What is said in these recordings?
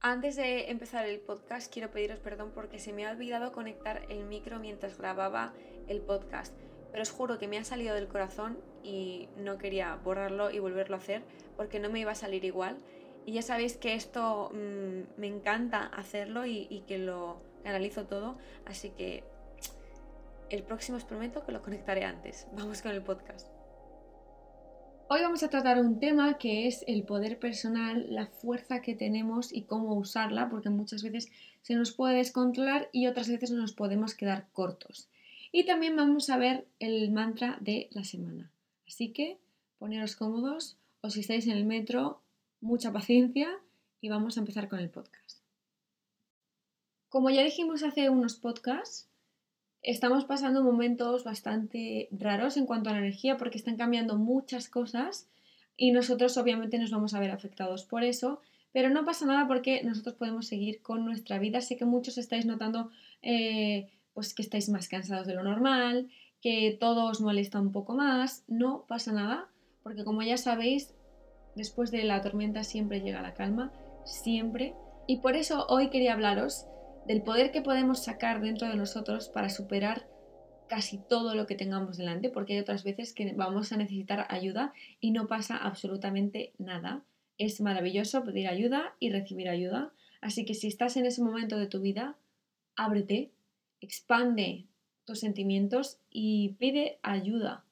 Antes de empezar el podcast quiero pediros perdón porque se me ha olvidado conectar el micro mientras grababa el podcast. Pero os juro que me ha salido del corazón y no quería borrarlo y volverlo a hacer porque no me iba a salir igual. Y ya sabéis que esto mmm, me encanta hacerlo y, y, que lo analizo todo. Así que el próximo os prometo que lo conectaré antes. Vamos con el podcast. Vamos a tratar un tema que es el poder personal, la fuerza que tenemos y cómo usarla, porque muchas veces se nos puede descontrolar y otras veces nos podemos quedar cortos. Y también vamos a ver el mantra de la semana. Así que poneros cómodos o si estáis en el metro, mucha paciencia y vamos a empezar con el podcast. Como ya dijimos hace unos podcasts, estamos pasando momentos bastante raros en cuanto a la energía porque están cambiando muchas cosas y nosotros obviamente nos vamos a ver afectados por eso, pero no pasa nada porque nosotros podemos seguir con nuestra vida. Sé que muchos estáis notando eh, pues que estáis más cansados de lo normal, que todo os molesta un poco más. No pasa nada porque como ya sabéis, después de la tormenta siempre llega la calma, siempre. Y por eso hoy quería hablaros del poder que podemos sacar dentro de nosotros para superar casi todo lo que tengamos delante, porque hay otras veces que vamos a necesitar ayuda y no pasa absolutamente nada. Es maravilloso pedir ayuda y recibir ayuda, así que si estás en ese momento de tu vida, ábrete, expande tus sentimientos y pide ayuda.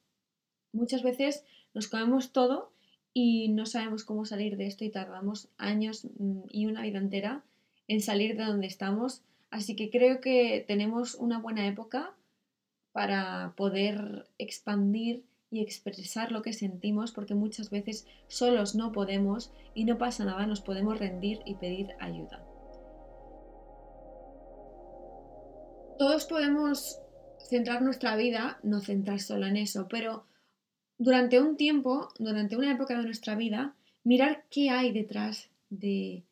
Muchas veces nos comemos todo y no sabemos cómo salir de esto y tardamos años mm, y una vida entera en salir de donde estamos. Así que creo que tenemos una buena época para poder expandir y expresar lo que sentimos, porque muchas veces solos no podemos y no pasa nada, nos podemos rendir y pedir ayuda. Todos podemos centrar nuestra vida, no centrar solo en eso, pero durante un tiempo, durante una época de nuestra vida, mirar qué hay detrás de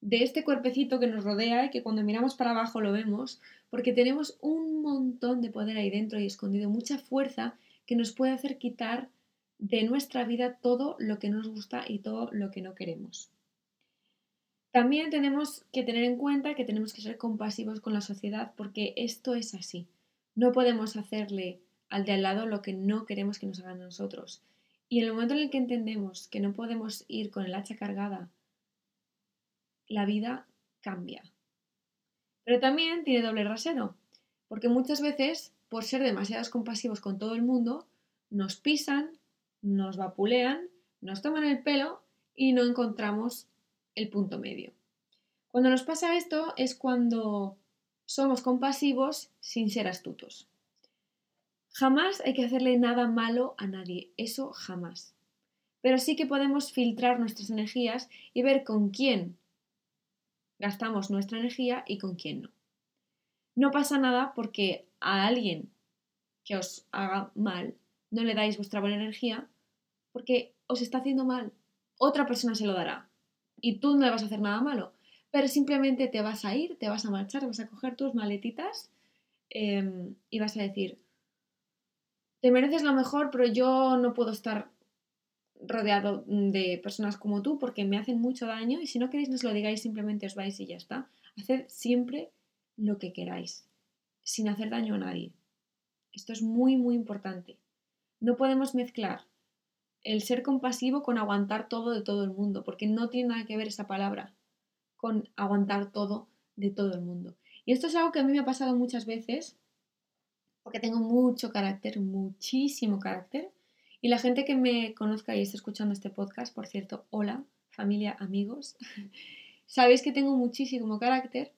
de este cuerpecito que nos rodea y que cuando miramos para abajo lo vemos, porque tenemos un montón de poder ahí dentro y escondido, mucha fuerza que nos puede hacer quitar de nuestra vida todo lo que nos gusta y todo lo que no queremos. También tenemos que tener en cuenta que tenemos que ser compasivos con la sociedad porque esto es así. No podemos hacerle al de al lado lo que no queremos que nos hagan a nosotros. Y en el momento en el que entendemos que no podemos ir con el hacha cargada la vida cambia. Pero también tiene doble rasero, porque muchas veces, por ser demasiados compasivos con todo el mundo, nos pisan, nos vapulean, nos toman el pelo y no encontramos el punto medio. Cuando nos pasa esto es cuando somos compasivos sin ser astutos. Jamás hay que hacerle nada malo a nadie, eso jamás. Pero sí que podemos filtrar nuestras energías y ver con quién gastamos nuestra energía y con quién no. No pasa nada porque a alguien que os haga mal no le dais vuestra buena energía porque os está haciendo mal. Otra persona se lo dará y tú no le vas a hacer nada malo, pero simplemente te vas a ir, te vas a marchar, vas a coger tus maletitas em, y vas a decir, te mereces lo mejor, pero yo no puedo estar rodeado de personas como tú porque me hacen mucho daño y si no queréis nos lo digáis, simplemente os vais y ya está. Haced siempre lo que queráis, sin hacer daño a nadie. Esto es muy, muy importante. No podemos mezclar el ser compasivo con aguantar todo de todo el mundo, porque no tiene nada que ver esa palabra con aguantar todo de todo el mundo. Y esto es algo que a mí me ha pasado muchas veces, porque tengo mucho carácter, muchísimo carácter, y la gente que me conozca y esté escuchando este podcast, por cierto, hola, familia, amigos, sabéis que tengo muchísimo carácter,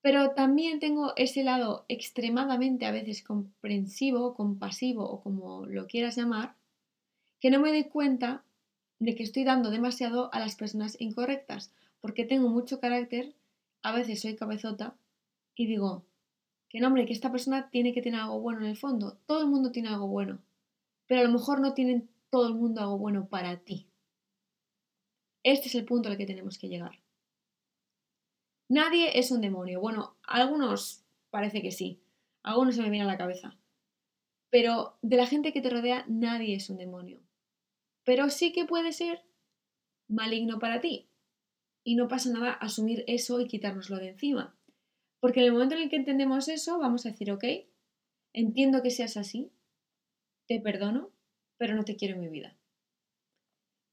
pero también tengo ese lado extremadamente a veces comprensivo, compasivo o como lo quieras llamar, que no me doy cuenta de que estoy dando demasiado a las personas incorrectas, porque tengo mucho carácter, a veces soy cabezota y digo, que no, hombre, que esta persona tiene que tener algo bueno en el fondo, todo el mundo tiene algo bueno pero a lo mejor no tienen todo el mundo algo bueno para ti. Este es el punto al que tenemos que llegar. Nadie es un demonio. Bueno, algunos parece que sí, algunos se me viene a la cabeza. Pero de la gente que te rodea, nadie es un demonio. Pero sí que puede ser maligno para ti. y no pasa nada asumir eso y quitárnoslo de encima. Porque en el momento en el que entendemos eso, vamos a decir, ok, entiendo que seas así, te perdono, pero no te quiero en mi vida.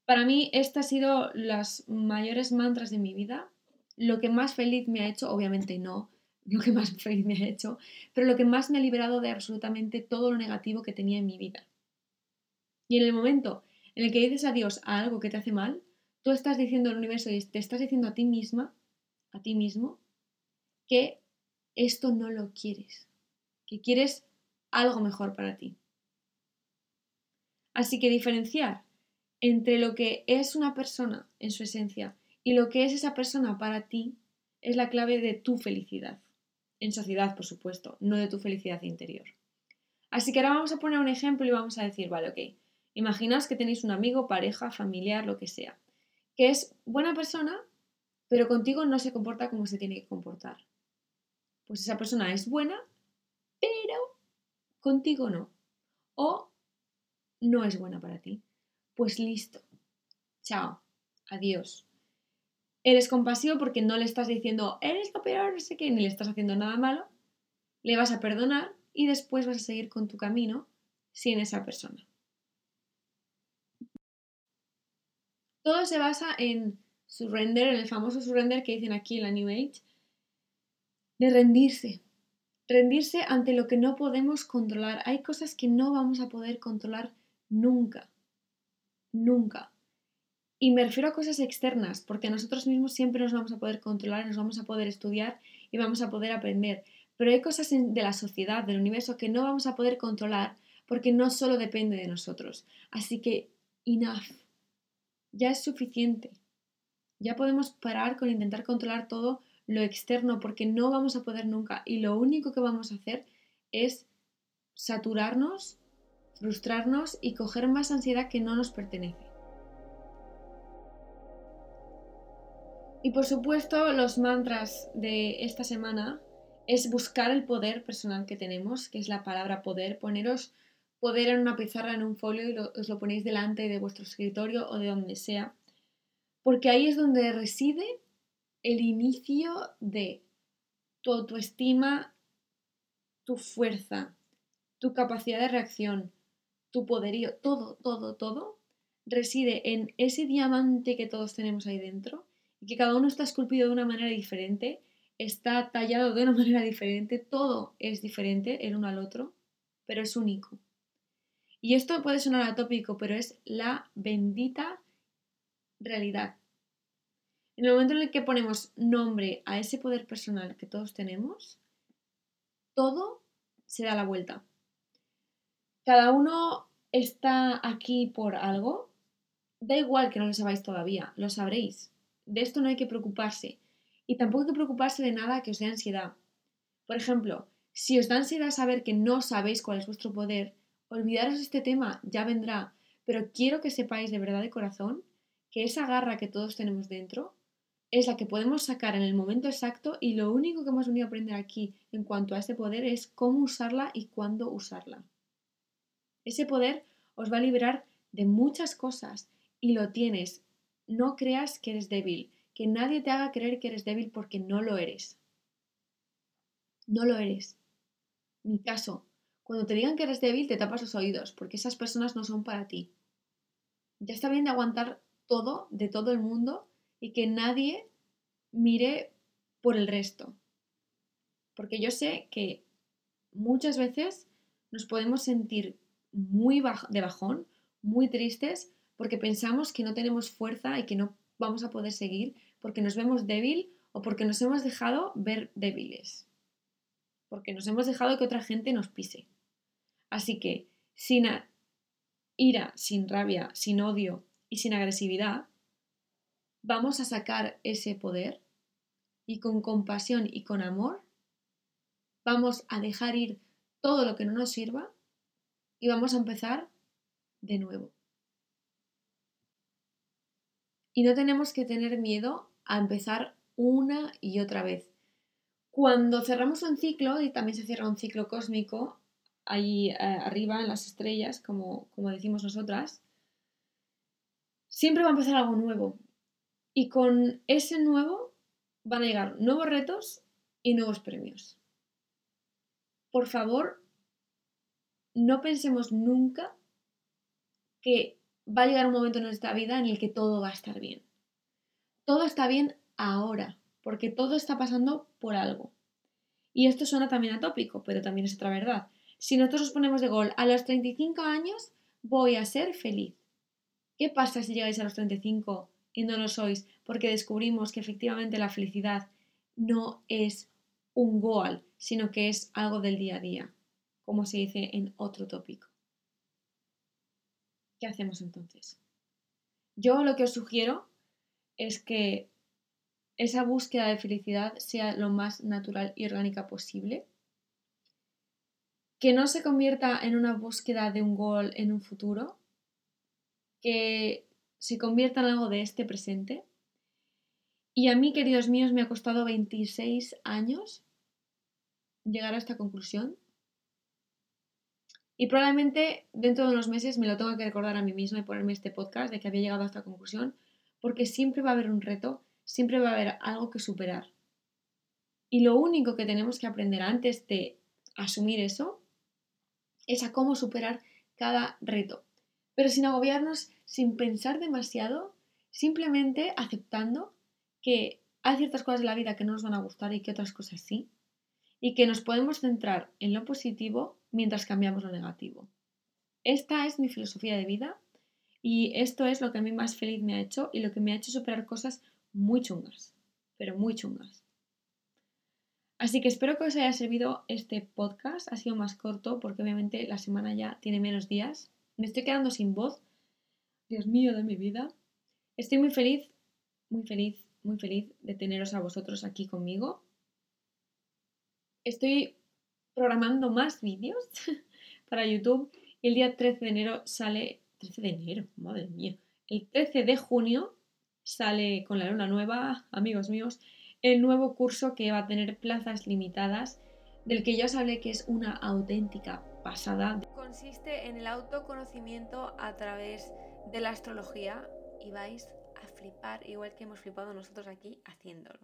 Para mí, estas han sido las mayores mantras de mi vida. Lo que más feliz me ha hecho, obviamente no lo que más feliz me ha hecho, pero lo que más me ha liberado de absolutamente todo lo negativo que tenía en mi vida. Y en el momento en el que dices adiós a algo que te hace mal, tú estás diciendo al universo y te estás diciendo a ti misma, a ti mismo, que esto no lo quieres, que quieres algo mejor para ti. Así que diferenciar entre lo que es una persona en su esencia y lo que es esa persona para ti es la clave de tu felicidad. En sociedad, por supuesto, no de tu felicidad interior. Así que ahora vamos a poner un ejemplo y vamos a decir, vale, ok, imaginaos que tenéis un amigo, pareja, familiar, lo que sea, que es buena persona, pero contigo no se comporta como se tiene que comportar. Pues esa persona es buena, pero contigo no. O no es buena para ti. Pues listo. Chao. Adiós. Eres compasivo porque no le estás diciendo, eres lo peor, no sé qué, ni le estás haciendo nada malo. Le vas a perdonar y después vas a seguir con tu camino sin esa persona. Todo se basa en surrender, en el famoso surrender que dicen aquí en la New Age, de rendirse, rendirse ante lo que no podemos controlar. Hay cosas que no vamos a poder controlar nunca, nunca. Y me refiero a cosas externas, porque nosotros mismos siempre nos vamos a poder controlar, nos vamos a poder estudiar y vamos a poder aprender. Pero hay cosas de la sociedad, del universo, que no vamos a poder controlar porque no solo depende de nosotros. Así que, enough. Ya es suficiente. Ya podemos parar con intentar controlar todo lo externo porque no vamos a poder nunca y lo único que vamos a hacer es saturarnos, frustrarnos y coger más ansiedad que no nos pertenece. Y por supuesto los mantras de esta semana es buscar el poder personal que tenemos, que es la palabra poder, poneros poder en una pizarra, en un folio y os lo ponéis delante de vuestro escritorio o de donde sea, porque ahí es donde reside el inicio de tu autoestima, tu fuerza, tu capacidad de reacción, tu poderío, todo, todo, todo reside en ese diamante que todos tenemos ahí dentro y que cada uno está esculpido de una manera diferente, está tallado de una manera diferente, todo es diferente el uno al otro, pero es único. Y esto puede sonar atópico, pero es la bendita realidad. En el momento en el que ponemos nombre a ese poder personal que todos tenemos, todo se da la vuelta. Cada uno está aquí por algo. Da igual que no lo sabáis todavía, lo sabréis. De esto no hay que preocuparse. Y tampoco hay que preocuparse de nada que os dé ansiedad. Por ejemplo, si os da ansiedad saber que no sabéis cuál es vuestro poder, olvidaros este tema, ya vendrá. Pero quiero que sepáis de verdad de corazón que esa garra que todos tenemos dentro es la que podemos sacar en el momento exacto y lo único que hemos venido a aprender aquí en cuanto a ese poder es cómo usarla y cuándo usarla. Ese poder os va a liberar de muchas cosas y lo tienes. No creas que eres débil, que nadie te haga creer que eres débil porque no lo eres. No lo eres. Mi caso, cuando te digan que eres débil te tapas los oídos porque esas personas no son para ti. Ya está bien de aguantar todo de todo el mundo y que nadie mire por el resto. Porque yo sé que muchas veces nos podemos sentir muy de bajón, muy tristes, porque pensamos que no tenemos fuerza y que no vamos a poder seguir, porque nos vemos débil o porque nos hemos dejado ver débiles, porque nos hemos dejado que otra gente nos pise. Así que, sin ira, sin rabia, sin odio y sin agresividad, vamos a sacar ese poder y con compasión y con amor vamos a dejar ir todo lo que no nos sirva y vamos a empezar de nuevo. Y no tenemos que tener miedo a empezar una y otra vez. Cuando cerramos un ciclo, y también se cierra un ciclo cósmico, ahí eh, arriba en las estrellas, como, como decimos nosotras, siempre va a empezar algo nuevo. Y con ese nuevo van a llegar nuevos retos y nuevos premios. Por favor, no pensemos nunca que va a llegar un momento en nuestra vida en el que todo va a estar bien. Todo está bien ahora, porque todo está pasando por algo. Y esto suena también atópico, pero también es otra verdad. Si nosotros nos ponemos de gol a los 35 años, voy a ser feliz. ¿Qué pasa si llegáis a los 35 y no lo sois porque descubrimos que efectivamente la felicidad no es un goal, sino que es algo del día a día, como se dice en otro tópico? ¿Qué hacemos entonces? Yo lo que os sugiero es que esa búsqueda de felicidad sea lo más natural y orgánica posible. Que no se convierta en una búsqueda de un gol en un futuro. Que se convierta en algo de este presente. Y a mí, queridos míos, me ha costado 26 años llegar a esta conclusión. Y probablemente dentro de unos meses me lo tenga que recordar a mí misma y ponerme este podcast de que había llegado a esta conclusión, porque siempre va a haber un reto siempre va a haber algo que superar. Y lo único que tenemos que aprender antes de asumir eso es a cómo superar cada reto. Pero sin agobiarnos, sin pensar demasiado, simplemente aceptando que hay ciertas cosas de la vida que no nos van a gustar y que otras cosas sí. Y que nos podemos centrar en lo positivo mientras cambiamos lo negativo. Esta es mi filosofía de vida y esto es lo que a mí más feliz me ha hecho y lo que me ha hecho superar cosas muy chungas, pero muy chungas. Así que espero que os haya servido este podcast. Ha sido más corto porque obviamente la semana ya tiene menos días. Me estoy quedando sin voz. Dios mío de mi vida. Estoy muy feliz, muy feliz, muy feliz de teneros a vosotros aquí conmigo. Estoy programando más vídeos para YouTube y el día 13 de enero sale... 13 de enero, madre mía. El 13 de junio sale con la luna nueva, amigos míos, el nuevo curso que va a tener plazas limitadas, del que ya os hablé que es una auténtica pasada. Consiste en el autoconocimiento a través de la astrología y vais a flipar igual que hemos flipado nosotros aquí haciéndolo.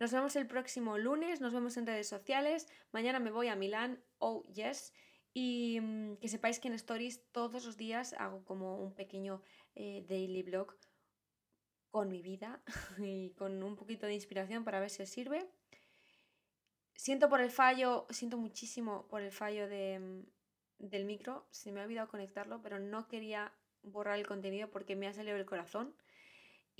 Nos vemos el próximo lunes, nos vemos en redes sociales. Mañana me voy a Milán, oh yes. Y mm, que sepáis que en Stories todos los días hago como un pequeño eh, daily blog con mi vida y con un poquito de inspiración para ver si os sirve. Siento por el fallo, siento muchísimo por el fallo de, del micro, se me ha olvidado conectarlo, pero no quería borrar el contenido porque me ha salido el corazón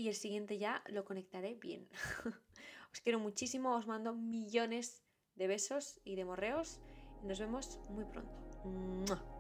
y el siguiente ya lo conectaré bien. os quiero muchísimo, os mando millones de besos y de morreos nos vemos muy pronto.